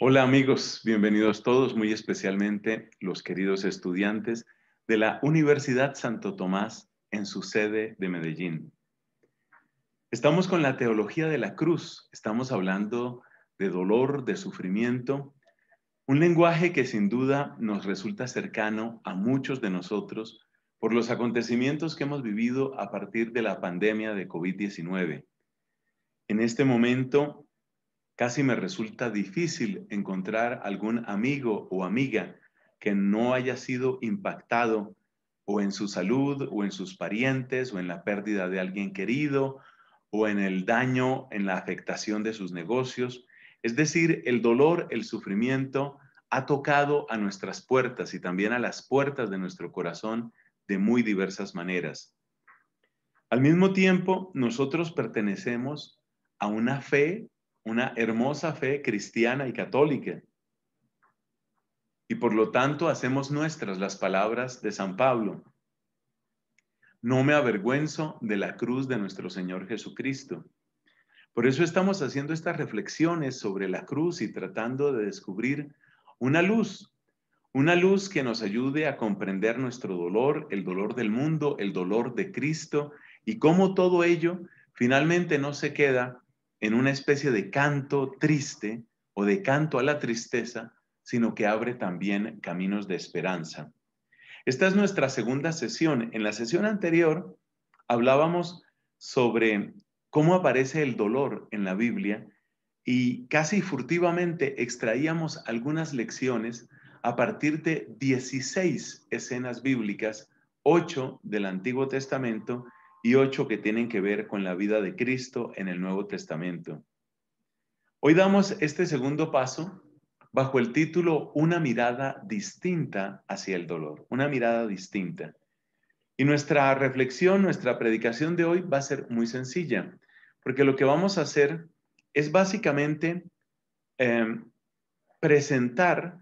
Hola amigos, bienvenidos todos, muy especialmente los queridos estudiantes de la Universidad Santo Tomás en su sede de Medellín. Estamos con la teología de la cruz, estamos hablando de dolor, de sufrimiento, un lenguaje que sin duda nos resulta cercano a muchos de nosotros por los acontecimientos que hemos vivido a partir de la pandemia de COVID-19. En este momento Casi me resulta difícil encontrar algún amigo o amiga que no haya sido impactado o en su salud o en sus parientes o en la pérdida de alguien querido o en el daño, en la afectación de sus negocios. Es decir, el dolor, el sufrimiento ha tocado a nuestras puertas y también a las puertas de nuestro corazón de muy diversas maneras. Al mismo tiempo, nosotros pertenecemos a una fe una hermosa fe cristiana y católica. Y por lo tanto hacemos nuestras las palabras de San Pablo. No me avergüenzo de la cruz de nuestro Señor Jesucristo. Por eso estamos haciendo estas reflexiones sobre la cruz y tratando de descubrir una luz, una luz que nos ayude a comprender nuestro dolor, el dolor del mundo, el dolor de Cristo y cómo todo ello finalmente no se queda en una especie de canto triste o de canto a la tristeza, sino que abre también caminos de esperanza. Esta es nuestra segunda sesión. En la sesión anterior hablábamos sobre cómo aparece el dolor en la Biblia y casi furtivamente extraíamos algunas lecciones a partir de 16 escenas bíblicas, 8 del Antiguo Testamento y ocho que tienen que ver con la vida de Cristo en el Nuevo Testamento. Hoy damos este segundo paso bajo el título Una mirada distinta hacia el dolor, una mirada distinta. Y nuestra reflexión, nuestra predicación de hoy va a ser muy sencilla, porque lo que vamos a hacer es básicamente em, presentar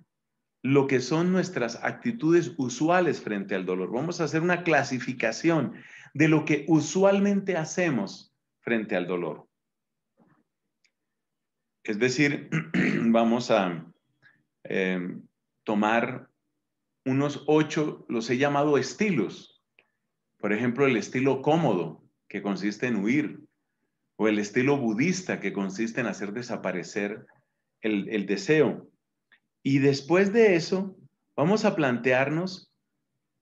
lo que son nuestras actitudes usuales frente al dolor. Vamos a hacer una clasificación de lo que usualmente hacemos frente al dolor. Es decir, vamos a em, tomar unos ocho, los he llamado estilos. Por ejemplo, el estilo cómodo, que consiste en huir, o el estilo budista, que consiste en hacer desaparecer el, el deseo. Y después de eso, vamos a plantearnos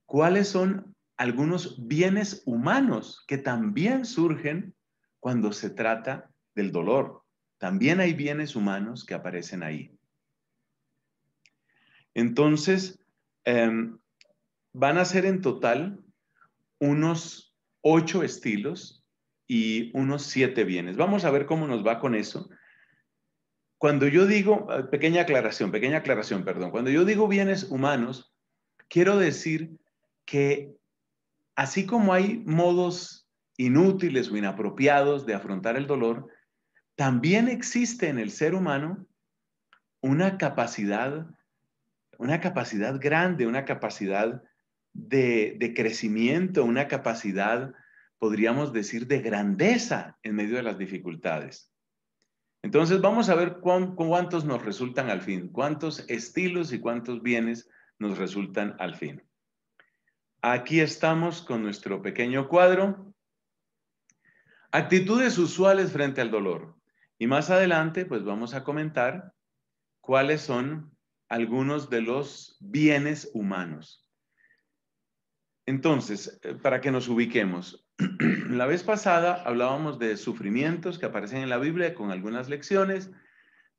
cuáles son algunos bienes humanos que también surgen cuando se trata del dolor. También hay bienes humanos que aparecen ahí. Entonces, em, van a ser en total unos ocho estilos y unos siete bienes. Vamos a ver cómo nos va con eso. Cuando yo digo, eh, pequeña aclaración, pequeña aclaración, perdón, cuando yo digo bienes humanos, quiero decir que así como hay modos inútiles o inapropiados de afrontar el dolor, también existe en el ser humano una capacidad, una capacidad grande, una capacidad de, crecimiento, una capacidad, podríamos decir, de grandeza en medio de las dificultades. Entonces vamos a ver cuántos nos resultan al fin, cuántos estilos y cuántos bienes nos resultan al fin. Aquí estamos con nuestro pequeño cuadro. Actitudes usuales frente al dolor. Y más adelante, pues vamos a comentar cuáles son algunos de los bienes humanos. Entonces, eh, para que nos ubiquemos, la vez pasada hablábamos de sufrimientos que aparecen en la Biblia con algunas lecciones.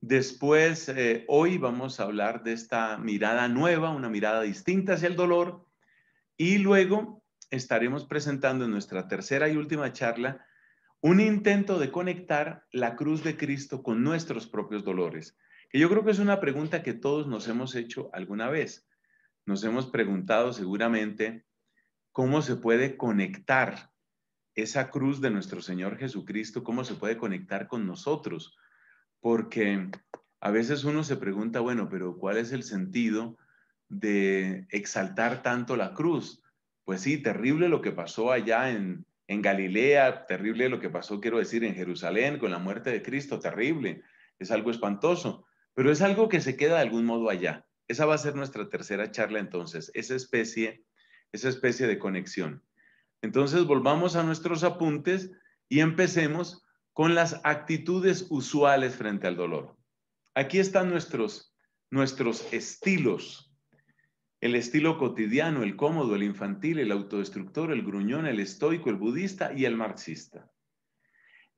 Después, eh, hoy vamos a hablar de esta mirada nueva, una mirada distinta hacia el dolor y luego estaremos presentando en nuestra tercera y última charla un intento de conectar la cruz de Cristo con nuestros propios dolores, que yo creo que es una pregunta que todos nos hemos hecho alguna vez. Nos hemos preguntado seguramente cómo se puede conectar esa cruz de nuestro Señor Jesucristo, cómo se puede conectar con nosotros, porque a veces uno se pregunta, bueno, pero ¿cuál es el sentido de exaltar tanto la cruz. Pues sí, terrible lo que pasó allá en, en Galilea, terrible lo que pasó, quiero decir, en Jerusalén con la muerte de Cristo, terrible, es algo espantoso. pero es algo que se queda de algún modo allá. Esa va a ser nuestra tercera charla entonces, esa especie, esa especie de conexión. Entonces volvamos a nuestros apuntes y empecemos con las actitudes usuales frente al dolor. Aquí están nuestros, nuestros estilos. El estilo cotidiano, el cómodo, el infantil, el autodestructor, el gruñón, el estoico, el budista y el marxista.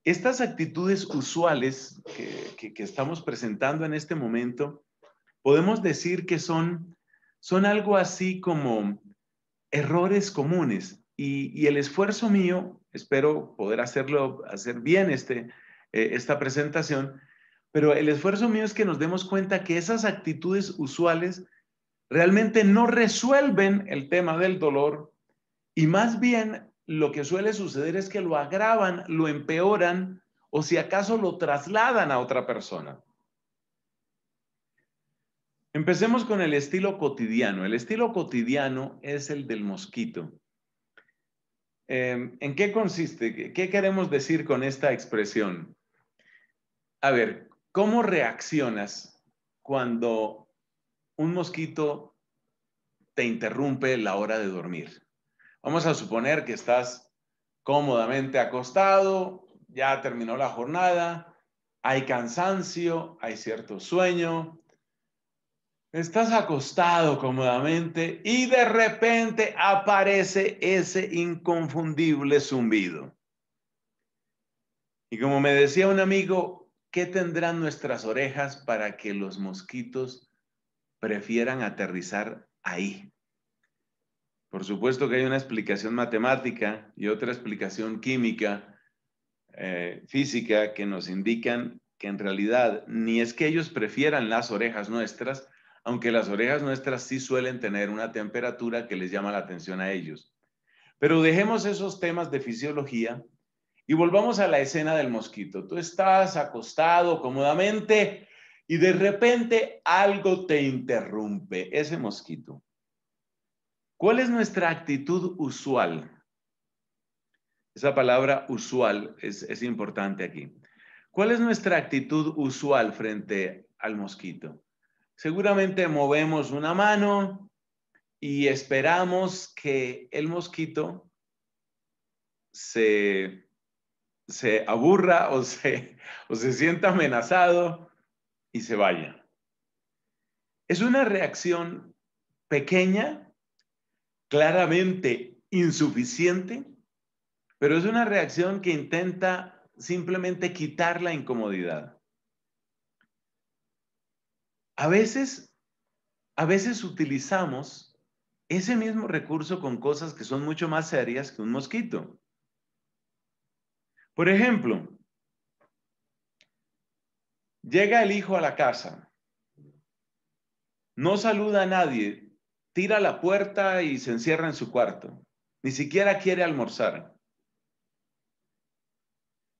Estas actitudes usuales que, estamos presentando en este momento, podemos decir que son, son algo así como errores comunes y, el esfuerzo mío, espero poder hacerlo, hacer bien este, eh, esta presentación, pero el esfuerzo mío es que nos demos cuenta que esas actitudes usuales realmente no resuelven el tema del dolor y más bien lo que suele suceder es que lo agravan, lo empeoran o si acaso lo trasladan a otra persona. Empecemos con el estilo cotidiano. El estilo cotidiano es el del mosquito. Em, ¿En qué consiste? ¿Qué queremos decir con esta expresión? A ver, ¿cómo reaccionas cuando un mosquito te interrumpe la hora de dormir? Vamos a suponer que estás cómodamente acostado, ya terminó la jornada, hay cansancio, hay cierto sueño, estás acostado cómodamente y de repente aparece ese inconfundible zumbido. Y como me decía un amigo, ¿qué tendrán nuestras orejas para que los mosquitos prefieran aterrizar ahí? Por supuesto que hay una explicación matemática y otra explicación química, eh, física, que nos indican que en realidad ni es que ellos prefieran las orejas nuestras, aunque las orejas nuestras sí suelen tener una temperatura que les llama la atención a ellos. Pero dejemos esos temas de fisiología y volvamos a la escena del mosquito. Tú estás acostado cómodamente y de repente algo te interrumpe, ese mosquito. ¿Cuál es nuestra actitud usual? Esa palabra usual es, importante aquí. ¿Cuál es nuestra actitud usual frente al mosquito? Seguramente movemos una mano y esperamos que el mosquito se, se aburra o se, o se sienta amenazado y se vaya. Es una reacción pequeña claramente insuficiente, pero es una reacción que intenta simplemente quitar la incomodidad. A veces, a veces utilizamos ese mismo recurso con cosas que son mucho más serias que un mosquito. Por ejemplo, llega el hijo a la casa, no saluda a nadie, tira la puerta y se encierra en su cuarto. Ni siquiera quiere almorzar.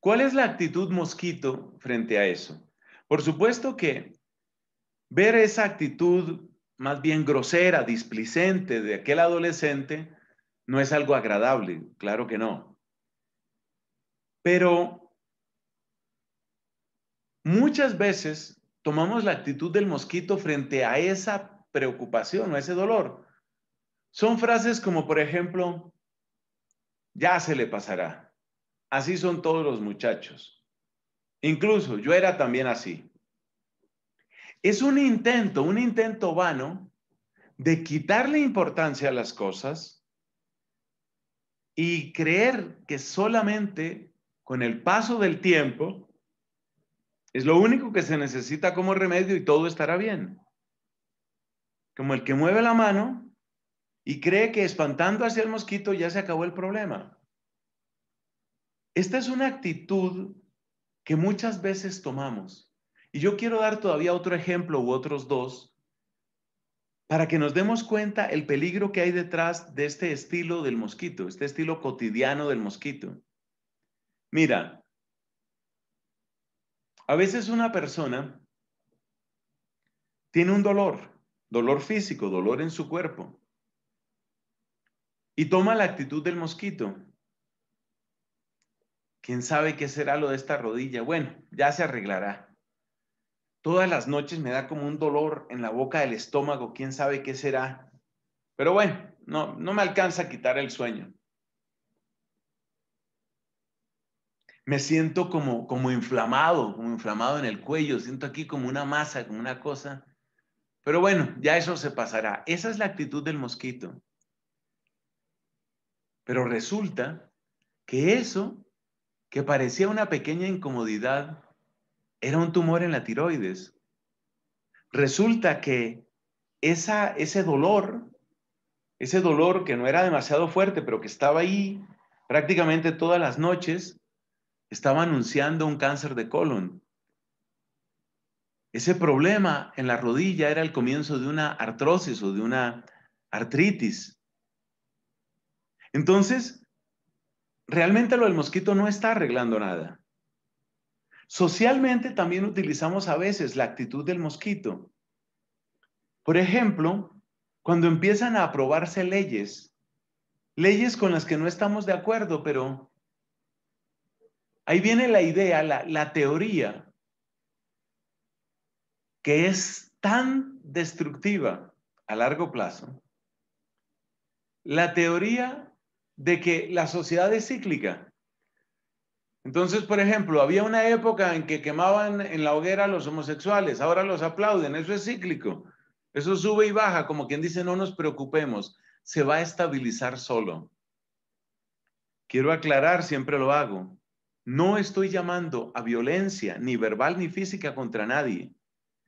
¿Cuál es la actitud mosquito frente a eso? Por supuesto que ver esa actitud más bien grosera, displicente de aquel adolescente no es algo agradable, claro que no. Pero muchas veces tomamos la actitud del mosquito frente a esa preocupación o ese dolor. Son frases como, por ejemplo, ya se le pasará. Así son todos los muchachos. Incluso yo era también así. Es un intento, un intento vano de quitarle importancia a las cosas y creer que solamente con el paso del tiempo es lo único que se necesita como remedio y todo estará bien como el que mueve la mano y cree que espantando hacia el mosquito ya se acabó el problema. Esta es una actitud que muchas veces tomamos. Y yo quiero dar todavía otro ejemplo u otros dos para que nos demos cuenta el peligro que hay detrás de este estilo del mosquito, este estilo cotidiano del mosquito. Mira, a veces una persona tiene un dolor dolor físico, dolor en su cuerpo. Y toma la actitud del mosquito. ¿Quién sabe qué será lo de esta rodilla? Bueno, ya se arreglará. todas las noches me da como un dolor en la boca del estómago, quién sabe qué será. Pero bueno, no, no me alcanza a quitar el sueño. Me siento como, como inflamado, como inflamado en el cuello, siento aquí como una masa, como una cosa. Pero bueno, ya eso se pasará. Esa es la actitud del mosquito. Pero resulta que eso, que parecía una pequeña incomodidad, era un tumor en la tiroides. Resulta que esa, ese dolor, ese dolor que no era demasiado fuerte, pero que estaba ahí prácticamente todas las noches, estaba anunciando un cáncer de colon. Ese problema en la rodilla era el comienzo de una artrosis o de una artritis. Entonces, realmente lo del mosquito no está arreglando nada. Socialmente también utilizamos a veces la actitud del mosquito. Por ejemplo, cuando empiezan a aprobarse leyes, leyes con las que no estamos de acuerdo, pero ahí viene la idea, la, teoría, que es tan destructiva a largo plazo. La teoría de que la sociedad es cíclica. Entonces, por ejemplo, había una época en que quemaban en la hoguera a los homosexuales, ahora los aplauden, eso es cíclico, eso sube y baja, como quien dice, no nos preocupemos, se va a estabilizar solo. Quiero aclarar, siempre lo hago, no estoy llamando a violencia, ni verbal ni física contra nadie,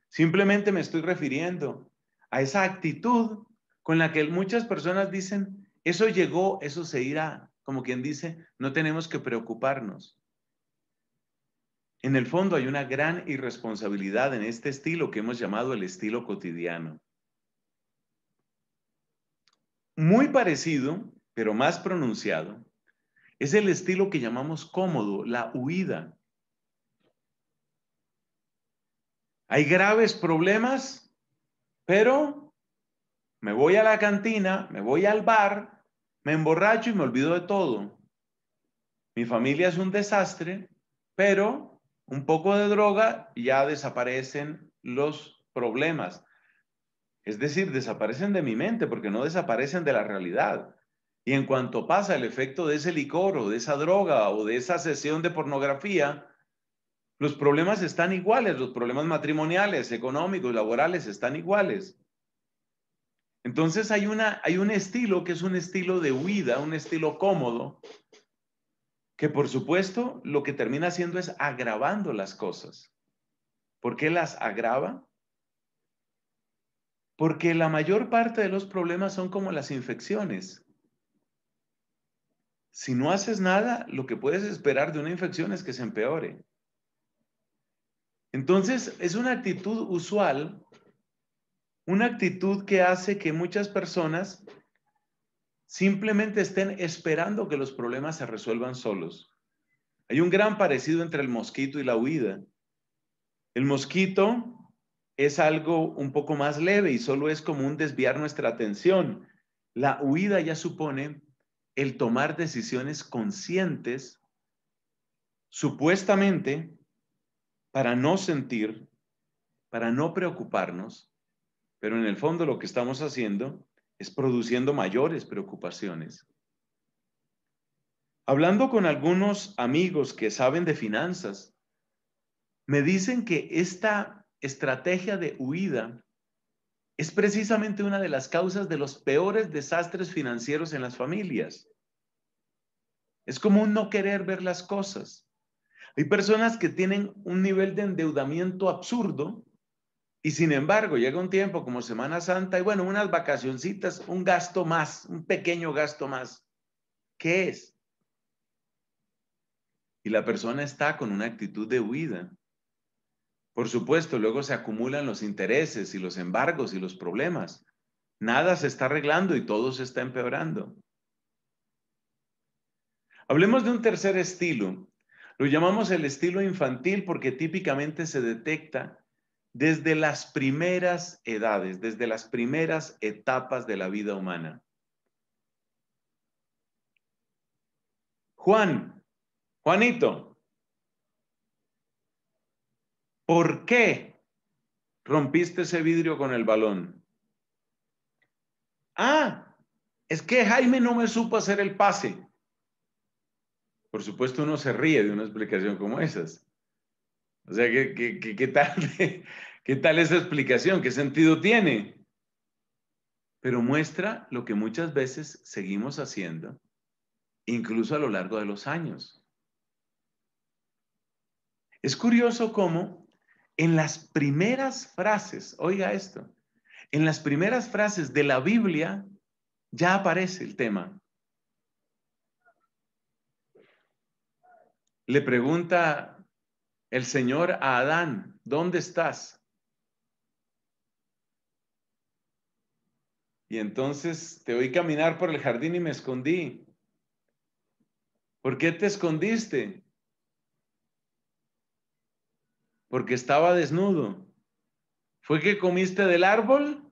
simplemente me estoy refiriendo a esa actitud con la que muchas personas dicen, eso llegó, eso se irá, como quien dice, no tenemos que preocuparnos. En el fondo hay una gran irresponsabilidad en este estilo que hemos llamado el estilo cotidiano. Muy parecido, pero más pronunciado, es el estilo que llamamos cómodo, la huida. Hay graves problemas, pero me voy a la cantina, me voy al bar, me emborracho y me olvido de todo. Mi familia es un desastre, pero un poco de droga ya desaparecen los problemas. Es decir, desaparecen de mi mente porque no desaparecen de la realidad. Y en cuanto pasa el efecto de ese licor o de esa droga o de esa sesión de pornografía, los problemas están iguales, los problemas matrimoniales, económicos, laborales están iguales. Entonces hay, una, hay un estilo que es un estilo de huida, un estilo cómodo, que por supuesto lo que termina haciendo es agravando las cosas. ¿Por qué las agrava? Porque la mayor parte de los problemas son como las infecciones. Si no haces nada, lo que puedes esperar de una infección es que se empeore. Entonces, es una actitud usual, una actitud que hace que muchas personas simplemente estén esperando que los problemas se resuelvan solos. Hay un gran parecido entre el mosquito y la huida. El mosquito es algo un poco más leve y solo es como un desviar nuestra atención. La huida ya supone el tomar decisiones conscientes, supuestamente, para no sentir, para no preocuparnos, pero en el fondo lo que estamos haciendo es produciendo mayores preocupaciones. Hablando con algunos amigos que saben de finanzas, me dicen que esta estrategia de huida es precisamente una de las causas de los peores desastres financieros en las familias. Es como un no querer ver las cosas. Hay personas que tienen un nivel de endeudamiento absurdo y sin embargo, llega un tiempo como Semana Santa y bueno, unas vacacioncitas, un gasto más, un pequeño gasto más. ¿Qué es? Y la persona está con una actitud de huida. Por supuesto, luego se acumulan los intereses y los embargos y los problemas. Nada se está arreglando y todo se está empeorando. Hablemos de un tercer estilo. Lo llamamos el estilo infantil porque típicamente se detecta desde las primeras edades, desde las primeras etapas de la vida humana. Juan, Juanito, ¿por qué rompiste ese vidrio con el balón. Ah, es que Jaime no me supo hacer el pase. Por supuesto, uno se ríe de una explicación como esas. O sea, ¿qué, qué, tal, ¿qué tal esa explicación? ¿Qué sentido tiene? Pero muestra lo que muchas veces seguimos haciendo, incluso a lo largo de los años. Es curioso cómo en las primeras frases, oiga esto, en las primeras frases de la Biblia ya aparece el tema. Le pregunta el Señor a Adán, ¿dónde estás? Y entonces te oí caminar por el jardín y me escondí. ¿Por qué te escondiste? Porque estaba desnudo. ¿Fue que comiste del árbol?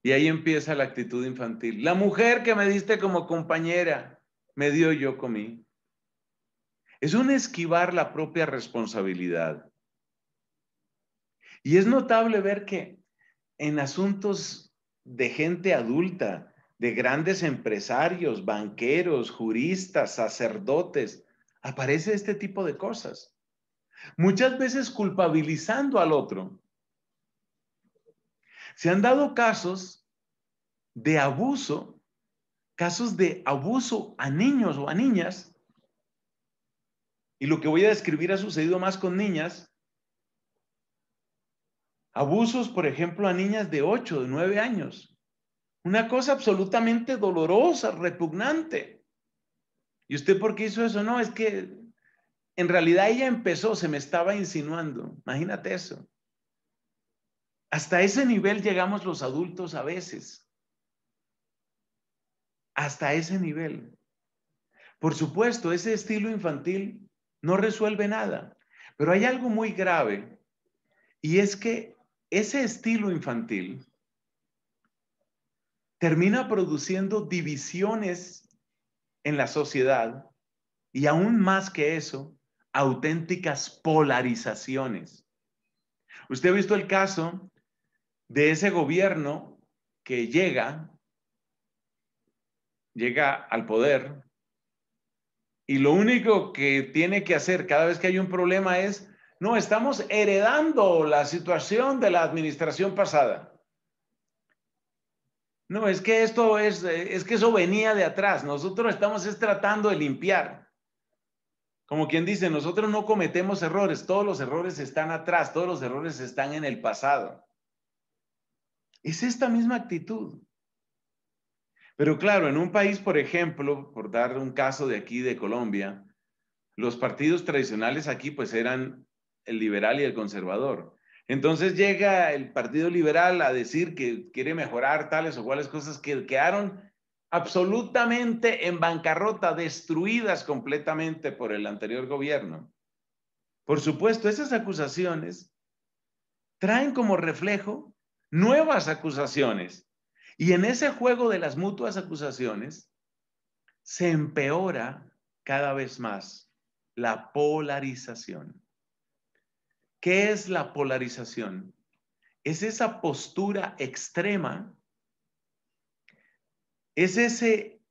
Y ahí empieza la actitud infantil. La mujer que me diste como compañera, me dio yo comí. Es un esquivar la propia responsabilidad. Y es notable ver que en asuntos de gente adulta, de grandes empresarios, banqueros, juristas, sacerdotes, aparece este tipo de cosas. Muchas veces culpabilizando al otro. Se han dado casos de abuso, casos de abuso a niños o a niñas, y lo que voy a describir ha sucedido más con niñas, abusos, por ejemplo, a niñas de 8, de 9 años, una cosa absolutamente dolorosa, repugnante. ¿Y usted por qué hizo eso? No, es que en realidad ella empezó, se me estaba insinuando. Imagínate eso. Hasta ese nivel llegamos los adultos a veces. Hasta ese nivel. Por supuesto, ese estilo infantil no resuelve nada, pero hay algo muy grave y es que ese estilo infantil termina produciendo divisiones en la sociedad y aún más que eso, auténticas polarizaciones. Usted ha visto el caso de ese gobierno que llega, llega al poder y lo único que tiene que hacer cada vez que hay un problema es, no, estamos heredando la situación de la administración pasada. No, es que esto es, es que eso venía de atrás. Nosotros estamos es tratando de limpiar. Como quien dice, nosotros no cometemos errores, todos los errores están atrás, todos los errores están en el pasado. Es esta misma actitud. Pero claro, en un país, por ejemplo, por dar un caso de aquí de Colombia, los partidos tradicionales aquí pues eran el liberal y el conservador. Entonces llega el Partido Liberal a decir que quiere mejorar tales o cuales cosas que quedaron absolutamente en bancarrota, destruidas completamente por el anterior gobierno. Por supuesto, esas acusaciones traen como reflejo nuevas acusaciones. Y en ese juego de las mutuas acusaciones se empeora cada vez más la polarización. ¿Qué es la polarización? Es esa postura extrema, es ese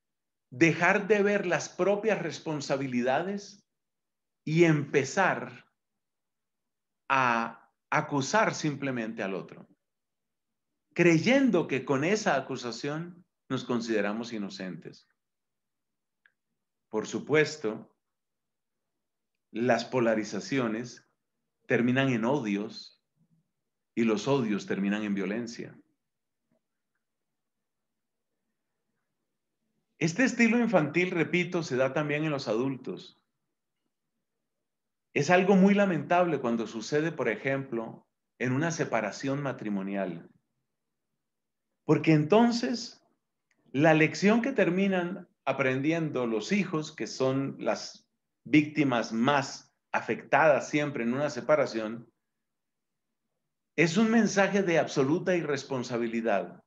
dejar de ver las propias responsabilidades y empezar a acusar simplemente al otro, creyendo que con esa acusación nos consideramos inocentes. Por supuesto, las polarizaciones terminan en odios y los odios terminan en violencia. Este estilo infantil, repito, se da también en los adultos. Es algo muy lamentable cuando sucede, por ejemplo, en una separación matrimonial. Porque entonces la lección que terminan aprendiendo los hijos, que son las víctimas más afectada siempre en una separación, es un mensaje de absoluta irresponsabilidad.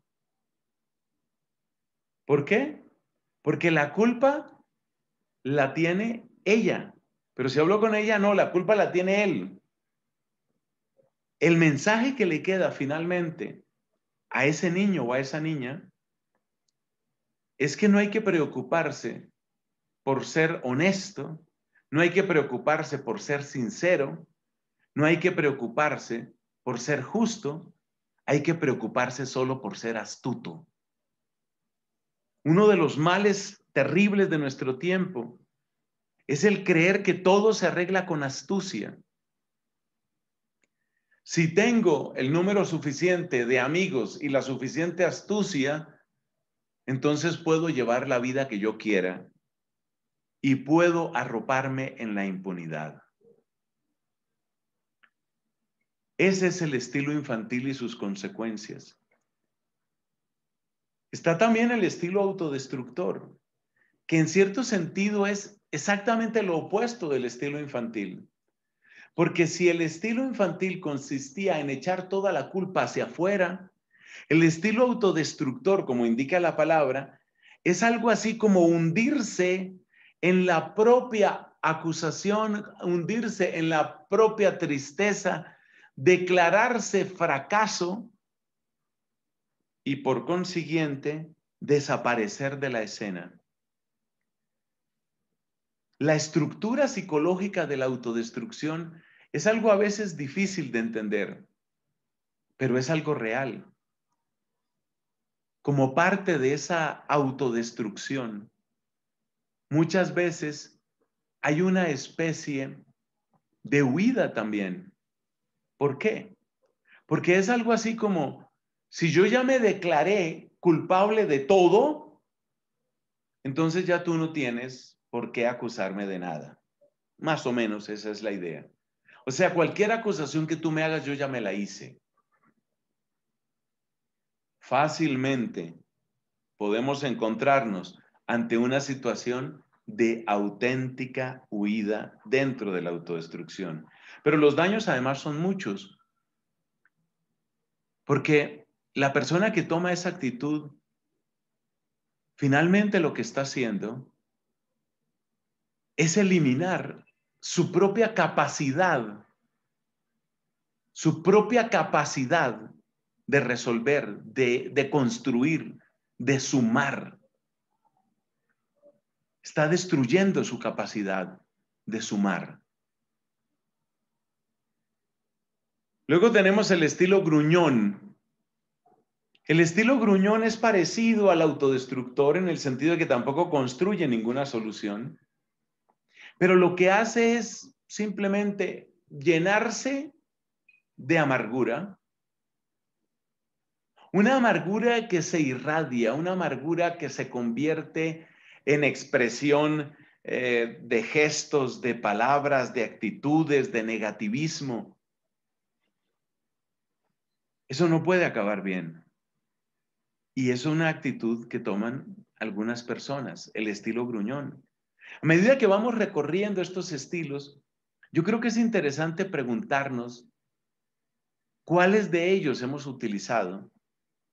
¿Por qué? Porque la culpa la tiene ella. Pero si habló con ella, no, la culpa la tiene él. el mensaje que le queda finalmente a ese niño o a esa niña es que no hay que preocuparse por ser honesto, no hay que preocuparse por ser sincero, no hay que preocuparse por ser justo, hay que preocuparse solo por ser astuto. Uno de los males terribles de nuestro tiempo es el creer que todo se arregla con astucia. Si tengo el número suficiente de amigos y la suficiente astucia, entonces puedo llevar la vida que yo quiera y puedo arroparme en la impunidad. Ese es el estilo infantil y sus consecuencias. Está también el estilo autodestructor, que en cierto sentido es exactamente lo opuesto del estilo infantil. Porque si el estilo infantil consistía en echar toda la culpa hacia afuera, el estilo autodestructor, como indica la palabra, es algo así como hundirse en la propia acusación, hundirse en la propia tristeza, declararse fracaso y por consiguiente desaparecer de la escena. La estructura psicológica de la autodestrucción es algo a veces difícil de entender, pero es algo real. Como parte de esa autodestrucción, muchas veces hay una especie de huida también. ¿Por qué? Porque es algo así como, si yo ya me declaré culpable de todo, entonces ya tú no tienes ¿por qué acusarme de nada? Más o menos esa es la idea. O sea, cualquier acusación que tú me hagas, yo ya me la hice. Fácilmente podemos encontrarnos ante una situación de auténtica huida dentro de la autodestrucción. Pero los daños además son muchos. Porque la persona que toma esa actitud, finalmente lo que está haciendo es eliminar su propia capacidad, su propia capacidad de resolver, de, construir, de sumar. Está destruyendo su capacidad de sumar. Luego tenemos el estilo gruñón. El estilo gruñón es parecido al autodestructor en el sentido de que tampoco construye ninguna solución, pero lo que hace es simplemente llenarse de amargura, una amargura que se irradia, una amargura que se convierte en expresión eh, de gestos, de palabras, de actitudes, de negativismo. Eso no puede acabar bien. Y es una actitud que toman algunas personas, el estilo gruñón. A medida que vamos recorriendo estos estilos, yo creo que es interesante preguntarnos cuáles de ellos hemos utilizado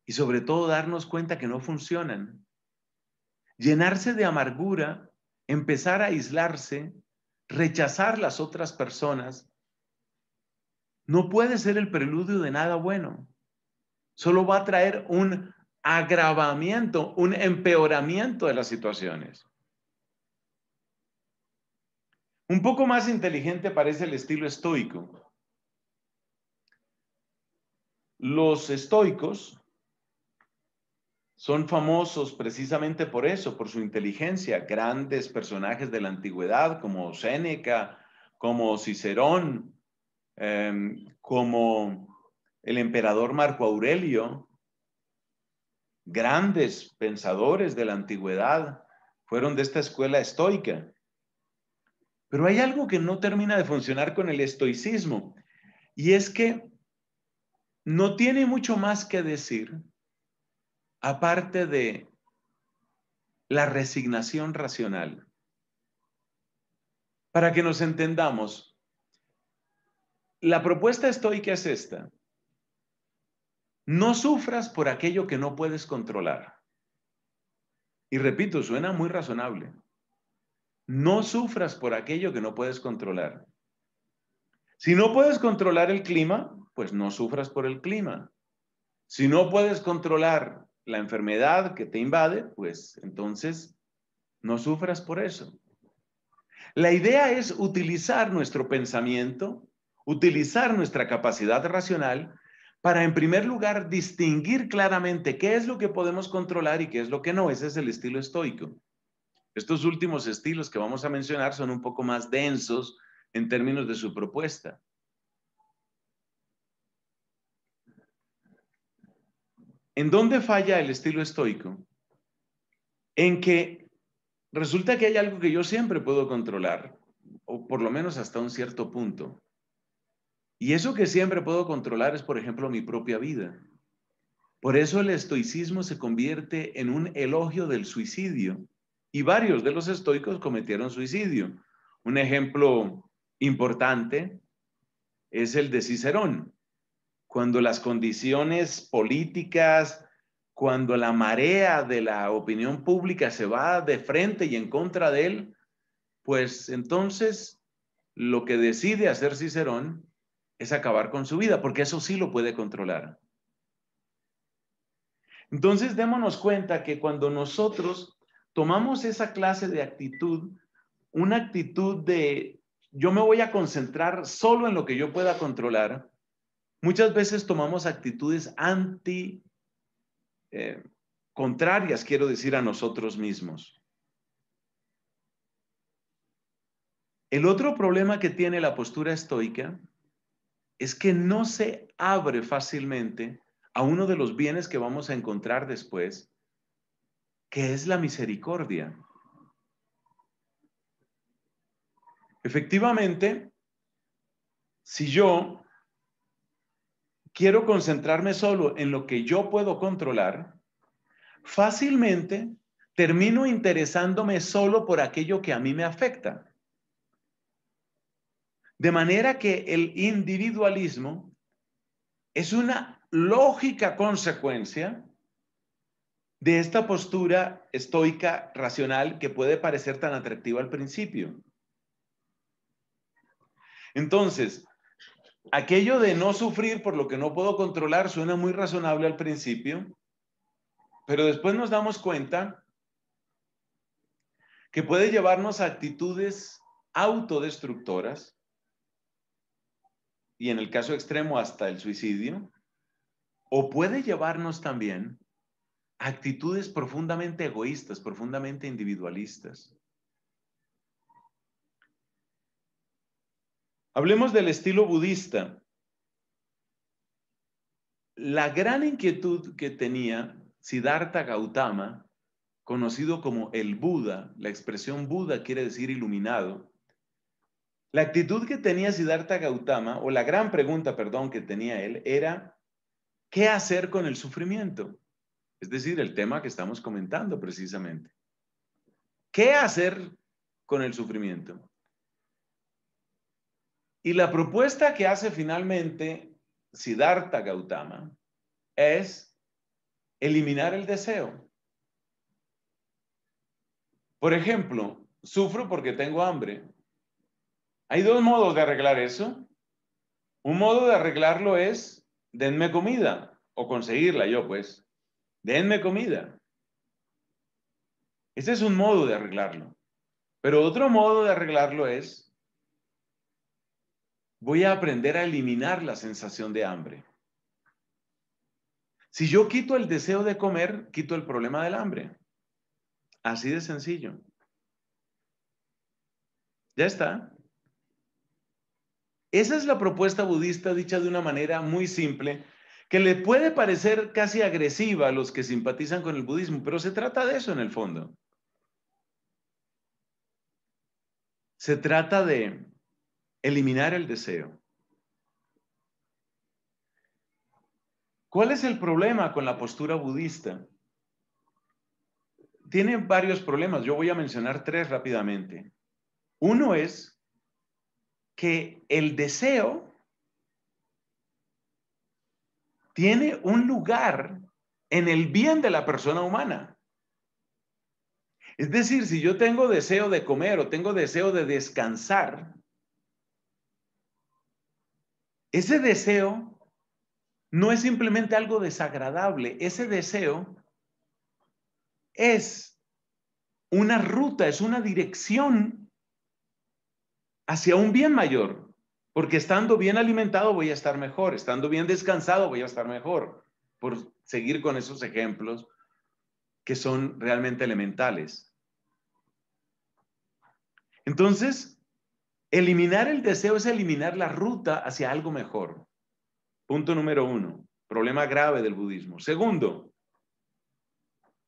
y sobre todo darnos cuenta que no funcionan. Llenarse de amargura, empezar a aislarse, rechazar las otras personas, no puede ser el preludio de nada bueno. Solo va a traer un agravamiento, un empeoramiento de las situaciones. Un poco más inteligente parece el estilo estoico. Los estoicos son famosos precisamente por eso, por su inteligencia. Grandes personajes de la antigüedad como Séneca, como Cicerón, em, como el emperador Marco Aurelio, grandes pensadores de la antigüedad, fueron de esta escuela estoica. Pero hay algo que no termina de funcionar con el estoicismo y es que no tiene mucho más que decir aparte de la resignación racional. Para que nos entendamos, la propuesta estoica es esta. No sufras por aquello que no puedes controlar. Y repito, suena muy razonable. No sufras por aquello que no puedes controlar. Si no puedes controlar el clima, pues no sufras por el clima. Si no puedes controlar la enfermedad que te invade, pues entonces no sufras por eso. La idea es utilizar nuestro pensamiento, utilizar nuestra capacidad racional para, en primer lugar, distinguir claramente qué es lo que podemos controlar y qué es lo que no. Ese es el estilo estoico. Estos últimos estilos que vamos a mencionar son un poco más densos en términos de su propuesta. ¿En dónde falla el estilo estoico? En que resulta que hay algo que yo siempre puedo controlar, o por lo menos hasta un cierto punto. Y eso que siempre puedo controlar es, por ejemplo, mi propia vida. Por eso el estoicismo se convierte en un elogio del suicidio. Y varios de los estoicos cometieron suicidio. Un ejemplo importante es el de Cicerón. Cuando las condiciones políticas, cuando la marea de la opinión pública se va de frente y en contra de él, pues entonces lo que decide hacer Cicerón es acabar con su vida, porque eso sí lo puede controlar. Entonces démonos cuenta que cuando nosotros tomamos esa clase de actitud, una actitud de yo me voy a concentrar solo en lo que yo pueda controlar, muchas veces tomamos actitudes anti, eh, contrarias, quiero decir, a nosotros mismos. El otro problema que tiene la postura estoica es que no se abre fácilmente a uno de los bienes que vamos a encontrar después, que es la misericordia. Efectivamente, si yo quiero concentrarme solo en lo que yo puedo controlar, fácilmente termino interesándome solo por aquello que a mí me afecta. De manera que el individualismo es una lógica consecuencia de esta postura estoica racional que puede parecer tan atractiva al principio. Entonces, aquello de no sufrir por lo que no puedo controlar suena muy razonable al principio, pero después nos damos cuenta que puede llevarnos a actitudes autodestructoras y en el caso extremo hasta el suicidio, o puede llevarnos también a actitudes profundamente egoístas, profundamente individualistas. Hablemos del estilo budista. La gran inquietud que tenía Siddhartha Gautama, conocido como el Buda, la expresión Buda quiere decir iluminado, la actitud que tenía Siddhartha Gautama, o la gran pregunta, perdón, que tenía él, era, ¿qué hacer con el sufrimiento? Es decir, el tema que estamos comentando precisamente. ¿Qué hacer con el sufrimiento? Y la propuesta que hace finalmente Siddhartha Gautama es eliminar el deseo. Por ejemplo, sufro porque tengo hambre. Hay dos modos de arreglar eso. Un modo de arreglarlo es denme comida o conseguirla yo, pues. Denme comida. Ese es un modo de arreglarlo. Pero otro modo de arreglarlo es voy a aprender a eliminar la sensación de hambre. Si yo quito el deseo de comer, quito el problema del hambre. Así de sencillo. Ya está. Esa es la propuesta budista dicha de una manera muy simple, que le puede parecer casi agresiva a los que simpatizan con el budismo, pero se trata de eso en el fondo. Se trata de eliminar el deseo. ¿Cuál es el problema con la postura budista? Tiene varios problemas. Yo voy a mencionar tres rápidamente. Uno es que el deseo tiene un lugar en el bien de la persona humana. Es decir, si yo tengo deseo de comer o tengo deseo de descansar, ese deseo no es simplemente algo desagradable. Ese deseo es una ruta, es una dirección hacia un bien mayor. Porque estando bien alimentado voy a estar mejor, estando bien descansado voy a estar mejor, por seguir con esos ejemplos que son realmente elementales. Entonces, eliminar el deseo es eliminar la ruta hacia algo mejor. Punto número uno, problema grave del budismo. Segundo,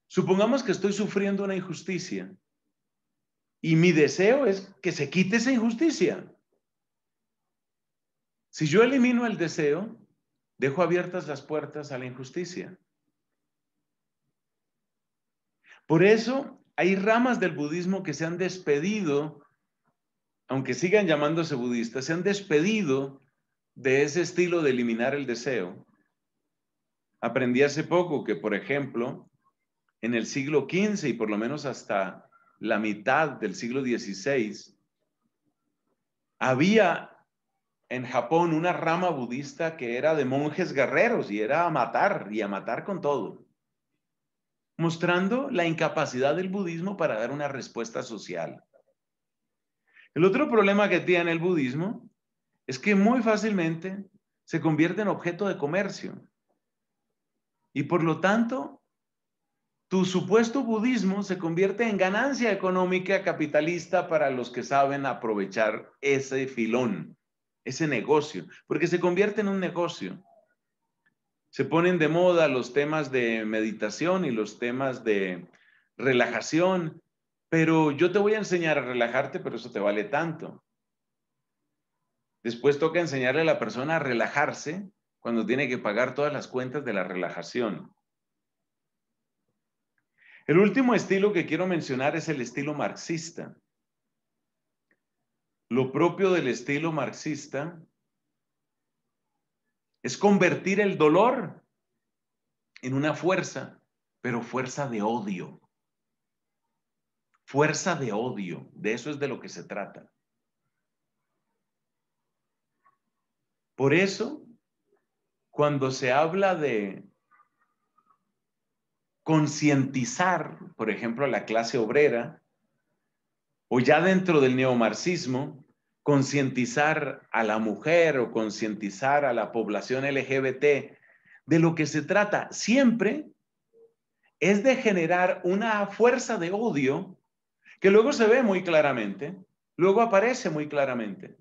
supongamos que estoy sufriendo una injusticia y mi deseo es que se quite esa injusticia. Si yo elimino el deseo, dejo abiertas las puertas a la injusticia. Por eso hay ramas del budismo que se han despedido, aunque sigan llamándose budistas, se han despedido de ese estilo de eliminar el deseo. Aprendí hace poco que, por ejemplo, en el siglo XV y por lo menos hasta la mitad del siglo XVI, había en Japón una rama budista que era de monjes guerreros y era a matar y a matar con todo, mostrando la incapacidad del budismo para dar una respuesta social. El otro problema que tiene el budismo es que muy fácilmente se convierte en objeto de comercio y por lo tanto tu supuesto budismo se convierte en ganancia económica capitalista para los que saben aprovechar ese filón, ese negocio, porque se convierte en un negocio. Se ponen de moda los temas de meditación y los temas de relajación, pero yo te voy a enseñar a relajarte, pero eso te vale tanto. Después toca enseñarle a la persona a relajarse cuando tiene que pagar todas las cuentas de la relajación. El último estilo que quiero mencionar es el estilo marxista. Lo propio del estilo marxista es convertir el dolor en una fuerza, pero fuerza de odio. Fuerza de odio, de eso es de lo que se trata. Por eso, cuando se habla de concientizar, por ejemplo, a la clase obrera, o ya dentro del neomarxismo, concientizar a la mujer o concientizar a la población LGBT, de lo que se trata siempre es de generar una fuerza de odio que luego se ve muy claramente, luego aparece muy claramente.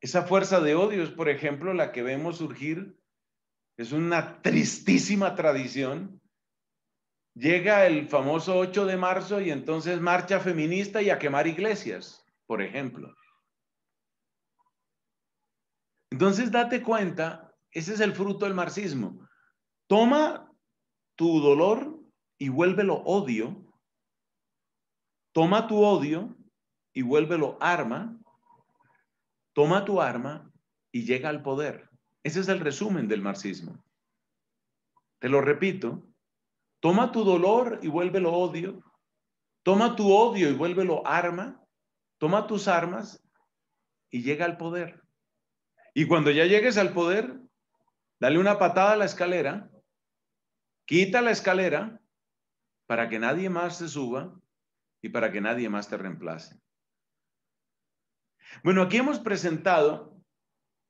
Esa fuerza de odio es, por ejemplo, la que vemos surgir es una tristísima tradición. Llega el famoso 8 de marzo y entonces marcha feminista y a quemar iglesias, por ejemplo. Entonces date cuenta, ese es el fruto del marxismo. Toma tu dolor y vuélvelo odio. Toma tu odio y vuélvelo arma. Toma tu arma y llega al poder. Ese es el resumen del marxismo. Te lo repito, toma tu dolor y vuélvelo odio, toma tu odio y vuélvelo arma, toma tus armas y llega al poder. Y cuando ya llegues al poder, dale una patada a la escalera, quita la escalera para que nadie más se suba y para que nadie más te reemplace. Bueno, aquí hemos presentado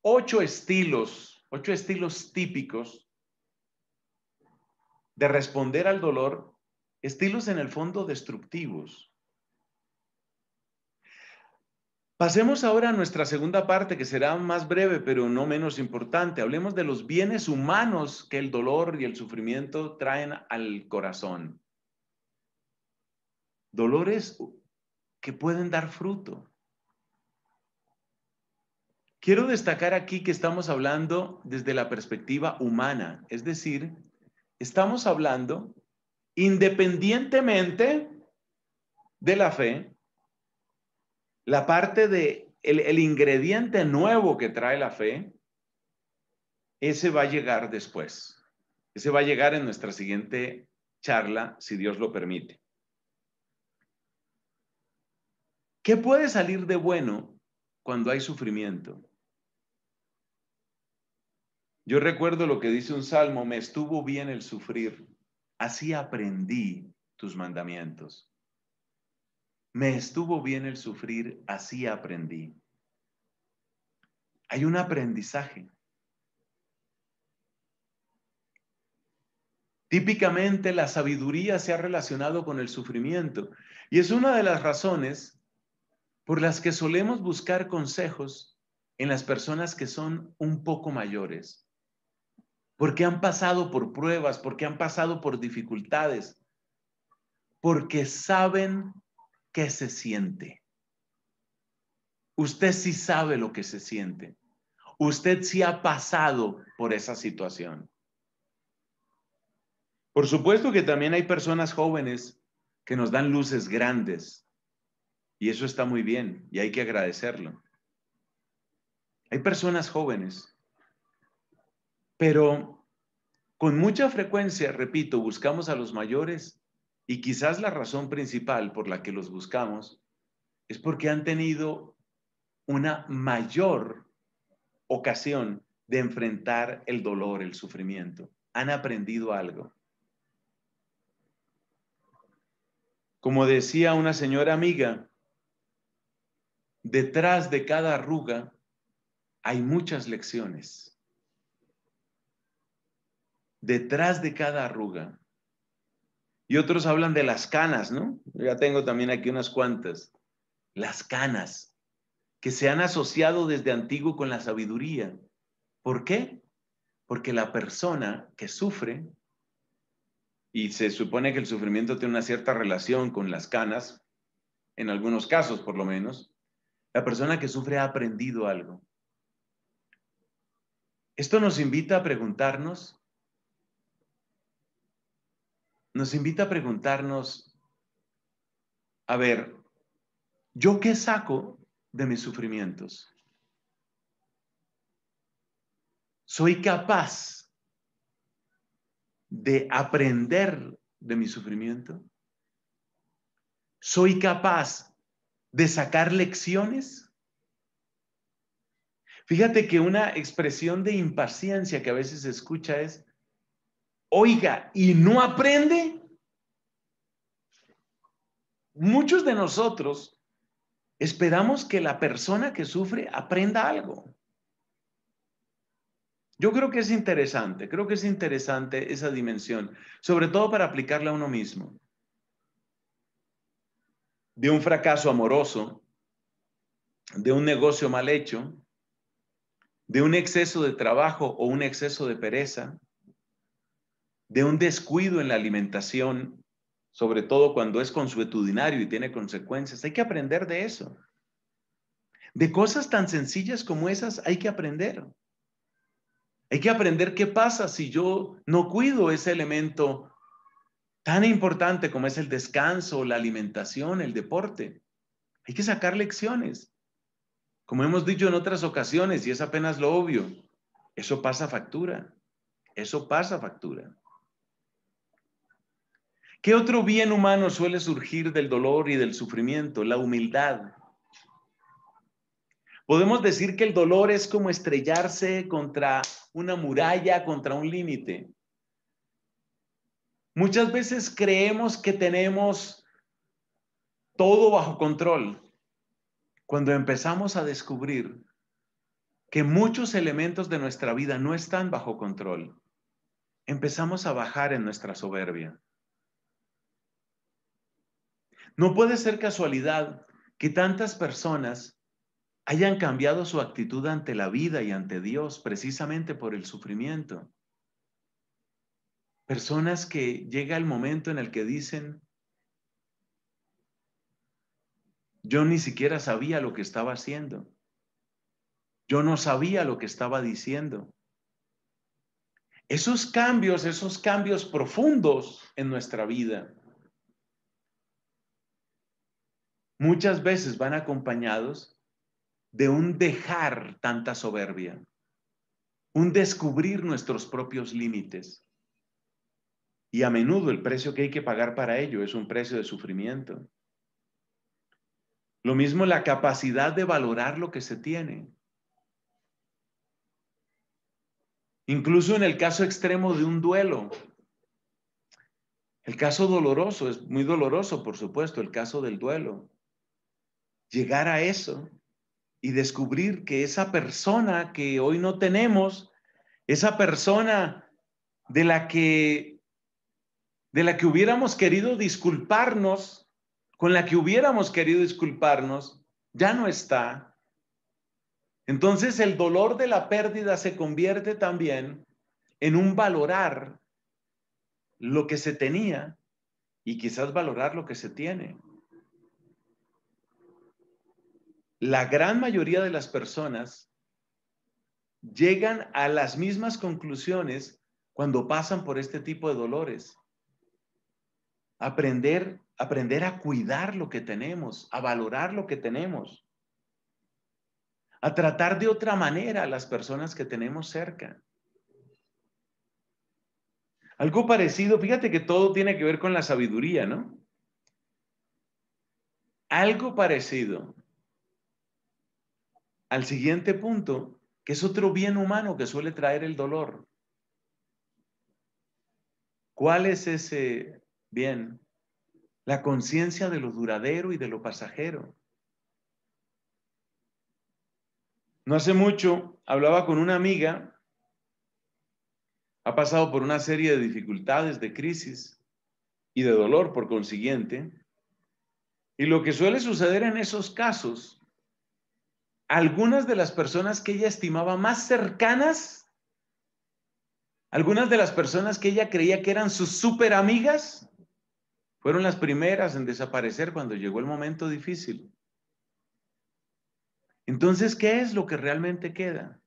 ocho estilos, ocho estilos típicos de responder al dolor, estilos en el fondo destructivos. Pasemos ahora a nuestra segunda parte, que será más breve, pero no menos importante. Hablemos de los bienes humanos que el dolor y el sufrimiento traen al corazón. Dolores que pueden dar fruto. Quiero destacar aquí que estamos hablando desde la perspectiva humana, es decir, estamos hablando independientemente de la fe, la parte de el, ingrediente nuevo que trae la fe, ese va a llegar después. Ese va a llegar en nuestra siguiente charla, si Dios lo permite. ¿Qué puede salir de bueno cuando hay sufrimiento? Yo recuerdo lo que dice un salmo, me estuvo bien el sufrir, así aprendí tus mandamientos. Me estuvo bien el sufrir, así aprendí. Hay un aprendizaje. Típicamente la sabiduría se ha relacionado con el sufrimiento y es una de las razones por las que solemos buscar consejos en las personas que son un poco mayores, porque han pasado por pruebas, porque han pasado por dificultades, porque saben qué se siente. Usted sí sabe lo que se siente. Usted sí ha pasado por esa situación. Por supuesto que también hay personas jóvenes que nos dan luces grandes y eso está muy bien y hay que agradecerlo. Hay personas jóvenes, pero con mucha frecuencia, repito, buscamos a los mayores y quizás la razón principal por la que los buscamos es porque han tenido una mayor ocasión de enfrentar el dolor, el sufrimiento. Han aprendido algo. Como decía una señora amiga, detrás de cada arruga hay muchas lecciones. Detrás de cada arruga. Y otros hablan de las canas, ¿no? Ya tengo también aquí unas cuantas. Las canas, que se han asociado desde antiguo con la sabiduría. ¿Por qué? Porque la persona que sufre y se supone que el sufrimiento tiene una cierta relación con las canas, en algunos casos por lo menos, la persona que sufre ha aprendido algo. Esto nos invita a preguntarnos, nos invita a preguntarnos, a ver, ¿yo qué saco de mis sufrimientos? ¿Soy capaz de aprender de mi sufrimiento? ¿Soy capaz de sacar lecciones? Fíjate que una expresión de impaciencia que a veces se escucha es, oiga, ¿y no aprende? Muchos de nosotros esperamos que la persona que sufre aprenda algo. Yo creo que es interesante, creo que es interesante esa dimensión, sobre todo para aplicarla a uno mismo. De un fracaso amoroso, de un negocio mal hecho, de un exceso de trabajo o un exceso de pereza, de un descuido en la alimentación, sobre todo cuando es consuetudinario y tiene consecuencias. Hay que aprender de eso. De cosas tan sencillas como esas hay que aprender. Hay que aprender qué pasa si yo no cuido ese elemento tan importante como es el descanso, la alimentación, el deporte. Hay que sacar lecciones. Como hemos dicho en otras ocasiones, y es apenas lo obvio, eso pasa factura. Eso pasa factura. ¿Qué otro bien humano suele surgir del dolor y del sufrimiento? La humildad. Podemos decir que el dolor es como estrellarse contra una muralla, contra un límite. Muchas veces creemos que tenemos todo bajo control cuando empezamos a descubrir que muchos elementos de nuestra vida no están bajo control. Empezamos a bajar en nuestra soberbia. No puede ser casualidad que tantas personas hayan cambiado su actitud ante la vida y ante Dios precisamente por el sufrimiento. Personas que llega el momento en el que dicen, yo ni siquiera sabía lo que estaba haciendo. Yo no sabía lo que estaba diciendo. Esos cambios, esos cambios profundos en nuestra vida, muchas veces van acompañados de un dejar tanta soberbia, un descubrir nuestros propios límites. Y a menudo el precio que hay que pagar para ello es un precio de sufrimiento. Lo mismo la capacidad de valorar lo que se tiene. Incluso en el caso extremo de un duelo. El caso doloroso, es muy doloroso, por supuesto, el caso del duelo. Llegar a eso y descubrir que esa persona que hoy no tenemos, esa persona de la que de la que hubiéramos querido disculparnos, con la que hubiéramos querido disculparnos, ya no está. Entonces el dolor de la pérdida se convierte también en un valorar lo que se tenía y quizás valorar lo que se tiene. La gran mayoría de las personas llegan a las mismas conclusiones cuando pasan por este tipo de dolores. Aprender, a cuidar lo que tenemos, a valorar lo que tenemos, a tratar de otra manera a las personas que tenemos cerca. Algo parecido, fíjate que todo tiene que ver con la sabiduría, ¿no? Algo parecido al siguiente punto, que es otro bien humano que suele traer el dolor. ¿Cuál es ese bien? La conciencia de lo duradero y de lo pasajero. No hace mucho hablaba con una amiga, ha pasado por una serie de dificultades, de crisis y de dolor por consiguiente, y lo que suele suceder en esos casos, algunas de las personas que ella estimaba más cercanas algunas de las personas que ella creía que eran sus súper amigas fueron las primeras en desaparecer cuando llegó el momento difícil. Entonces, ¿qué es lo que realmente queda?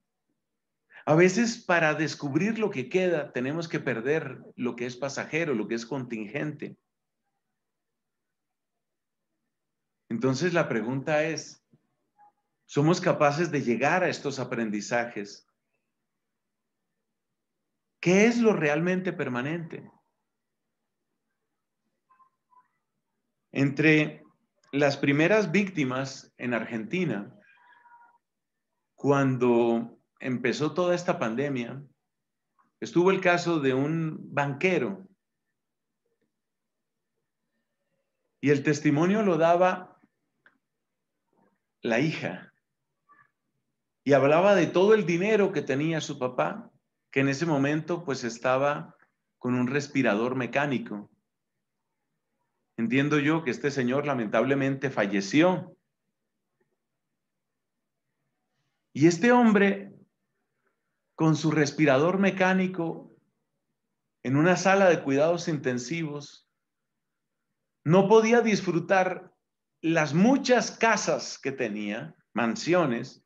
A veces para descubrir lo que queda tenemos que perder lo que es pasajero, lo que es contingente. Entonces la pregunta es, ¿somos capaces de llegar a estos aprendizajes ¿Qué es lo realmente permanente? Entre las primeras víctimas en Argentina, cuando empezó toda esta pandemia, estuvo el caso de un banquero. Y el testimonio lo daba la hija. Y hablaba de todo el dinero que tenía su papá que en ese momento pues estaba con un respirador mecánico. Entiendo yo que este señor lamentablemente falleció. Y este hombre, con su respirador mecánico, en una sala de cuidados intensivos, no podía disfrutar las muchas casas que tenía, mansiones,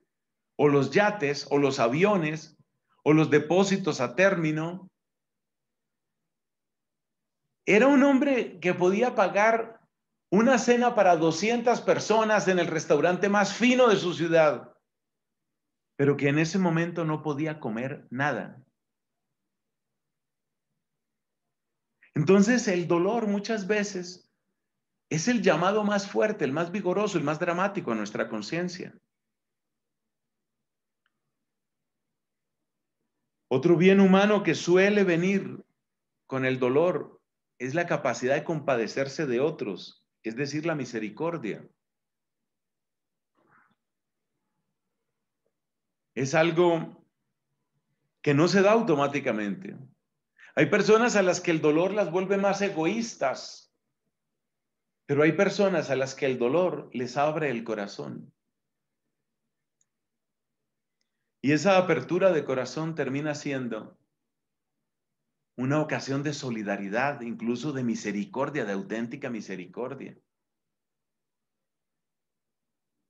o los yates, o los aviones, o los depósitos a término. Era un hombre que podía pagar una cena para 200 personas en el restaurante más fino de su ciudad, pero que en ese momento no podía comer nada. Entonces el dolor muchas veces es el llamado más fuerte, el más vigoroso, el más dramático a nuestra conciencia. Otro bien humano que suele venir con el dolor es la capacidad de compadecerse de otros, es decir, la misericordia. Es algo que no se da automáticamente. Hay personas a las que el dolor las vuelve más egoístas, pero hay personas a las que el dolor les abre el corazón. Y esa apertura de corazón termina siendo una ocasión de solidaridad, incluso de misericordia, de auténtica misericordia.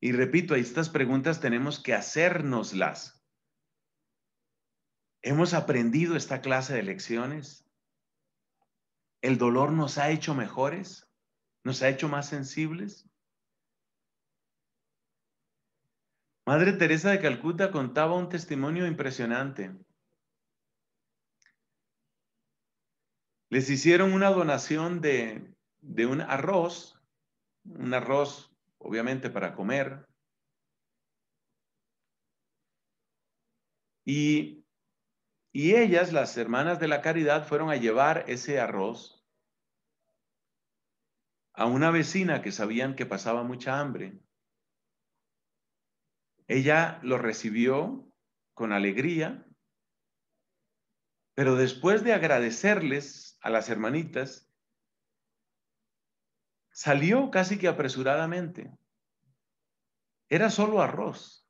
Y repito, estas preguntas tenemos que hacérnoslas. ¿Hemos aprendido esta clase de lecciones? ¿El dolor nos ha hecho mejores? ¿Nos ha hecho más sensibles? Madre Teresa de Calcuta contaba un testimonio impresionante. Les hicieron una donación de, un arroz, un arroz obviamente para comer, y Y ellas, las hermanas de la caridad, fueron a llevar ese arroz a una vecina que sabían que pasaba mucha hambre. Ella lo recibió con alegría, pero después de agradecerles a las hermanitas, salió casi que apresuradamente. Era solo arroz,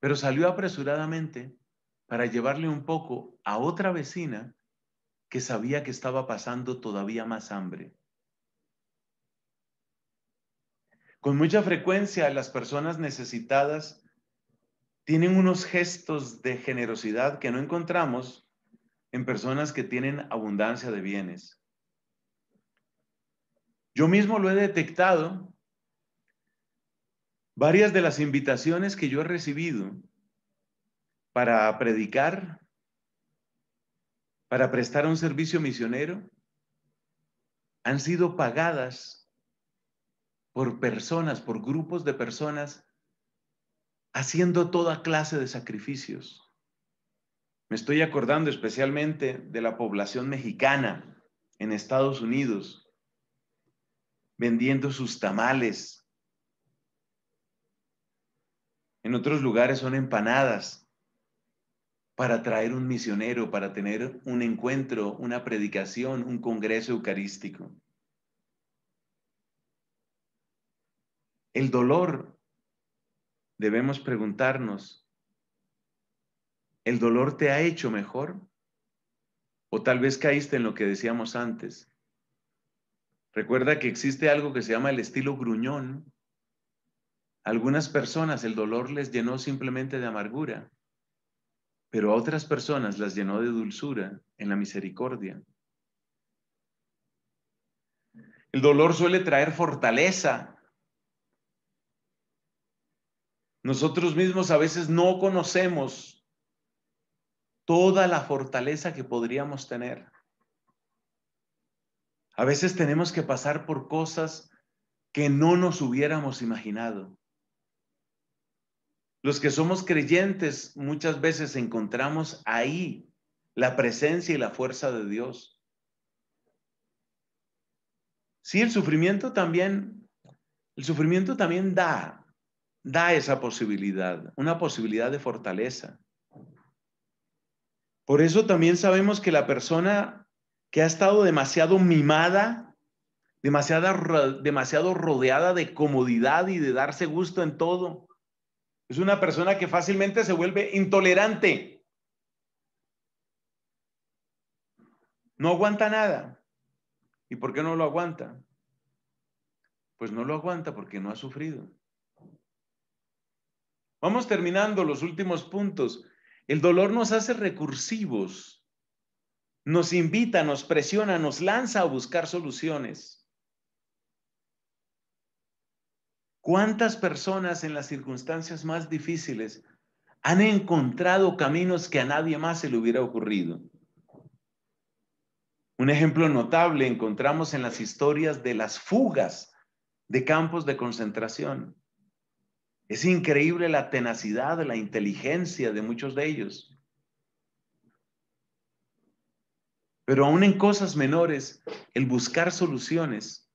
pero salió apresuradamente para llevarle un poco a otra vecina que sabía que estaba pasando todavía más hambre. Con mucha frecuencia las personas necesitadas tienen unos gestos de generosidad que no encontramos en personas que tienen abundancia de bienes. Yo mismo lo he detectado. Varias de las invitaciones que yo he recibido para predicar, para prestar un servicio misionero, han sido pagadas por personas, por grupos de personas, haciendo toda clase de sacrificios. Me estoy acordando especialmente de la población mexicana en Estados Unidos, vendiendo sus tamales. En otros lugares son empanadas para traer un misionero, para tener un encuentro, una predicación, un congreso eucarístico. El dolor, debemos preguntarnos, ¿el dolor te ha hecho mejor? O tal vez caíste en lo que decíamos antes. Recuerda que existe algo que se llama el estilo gruñón. algunas personas el dolor les llenó simplemente de amargura, pero a otras personas las llenó de dulzura en la misericordia. El dolor suele traer fortaleza, nosotros mismos a veces no conocemos toda la fortaleza que podríamos tener. A veces tenemos que pasar por cosas que no nos hubiéramos imaginado. Los que somos creyentes muchas veces encontramos ahí la presencia y la fuerza de Dios. Sí, el sufrimiento también, el sufrimiento también da, da esa posibilidad, una posibilidad de fortaleza. Por eso también sabemos que la persona que ha estado demasiado mimada, demasiado, demasiado rodeada de comodidad y de darse gusto en todo, es una persona que fácilmente se vuelve intolerante. No aguanta nada. ¿Y por qué no lo aguanta? Pues no lo aguanta porque no ha sufrido. Vamos terminando los últimos puntos. El dolor nos hace recursivos, nos invita, nos presiona, nos lanza a buscar soluciones. ¿Cuántas personas en las circunstancias más difíciles han encontrado caminos que a nadie más se le hubiera ocurrido? Un ejemplo notable encontramos en las historias de las fugas de campos de concentración. Es increíble la tenacidad, la inteligencia de muchos de ellos. Pero aún en cosas menores, el buscar soluciones.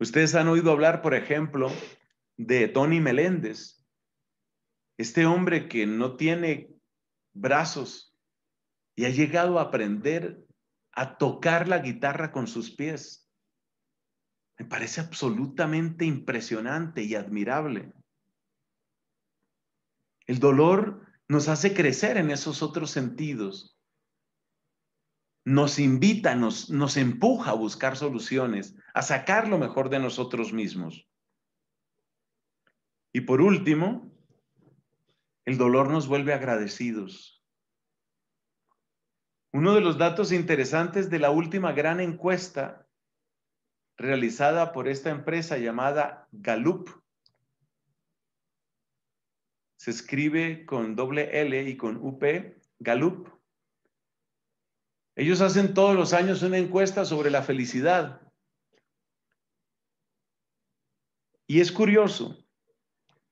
Ustedes han oído hablar, por ejemplo, de Tony Meléndez, este hombre que no tiene brazos y ha llegado a aprender a tocar la guitarra con sus pies. Me parece absolutamente impresionante y admirable. El dolor nos hace crecer en esos otros sentidos. Nos invita, nos, nos empuja a buscar soluciones, a sacar lo mejor de nosotros mismos. Y por último, el dolor nos vuelve agradecidos. Uno de los datos interesantes de la última gran encuesta realizada por esta empresa llamada Gallup se escribe con doble L y con UP, Gallup. Ellos hacen todos los años una encuesta sobre la felicidad. Y es curioso,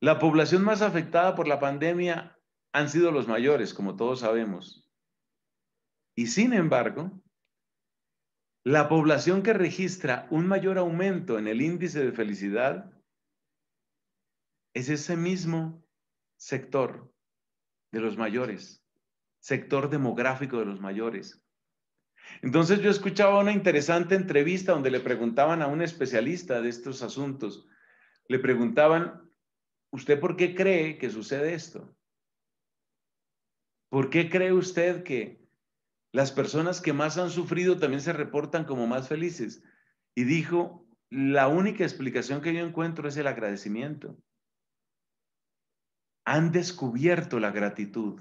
la población más afectada por la pandemia han sido los mayores, como todos sabemos. Y sin embargo, la población que registra un mayor aumento en el índice de felicidad es ese mismo sector de los mayores, sector demográfico de los mayores. Entonces yo escuchaba una interesante entrevista donde le preguntaban a un especialista de estos asuntos, le preguntaban, ¿usted por qué cree que sucede esto? ¿Por qué cree usted que las personas que más han sufrido también se reportan como más felices? Y dijo, la única explicación que yo encuentro es el agradecimiento. Han descubierto la gratitud.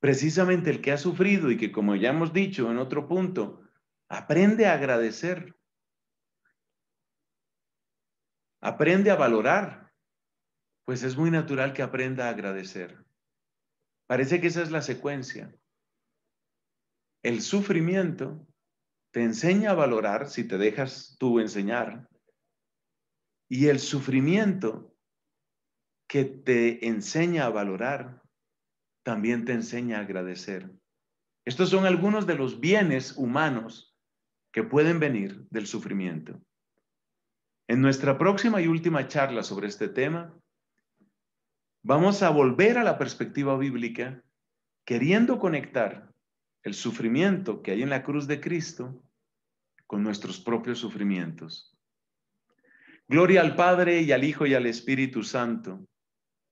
Precisamente el que ha sufrido y que, como ya hemos dicho en otro punto, aprende a agradecer, aprende a valorar, pues es muy natural que aprenda a agradecer. Parece que esa es la secuencia. El sufrimiento te enseña a valorar si te dejas tú enseñar. Y el sufrimiento que te enseña a valorar también te enseña a agradecer. Estos son algunos de los bienes humanos que pueden venir del sufrimiento. En nuestra próxima y última charla sobre este tema, vamos a volver a la perspectiva bíblica, queriendo conectar el sufrimiento que hay en la cruz de Cristo con nuestros propios sufrimientos. Gloria al Padre y al Hijo y al Espíritu Santo,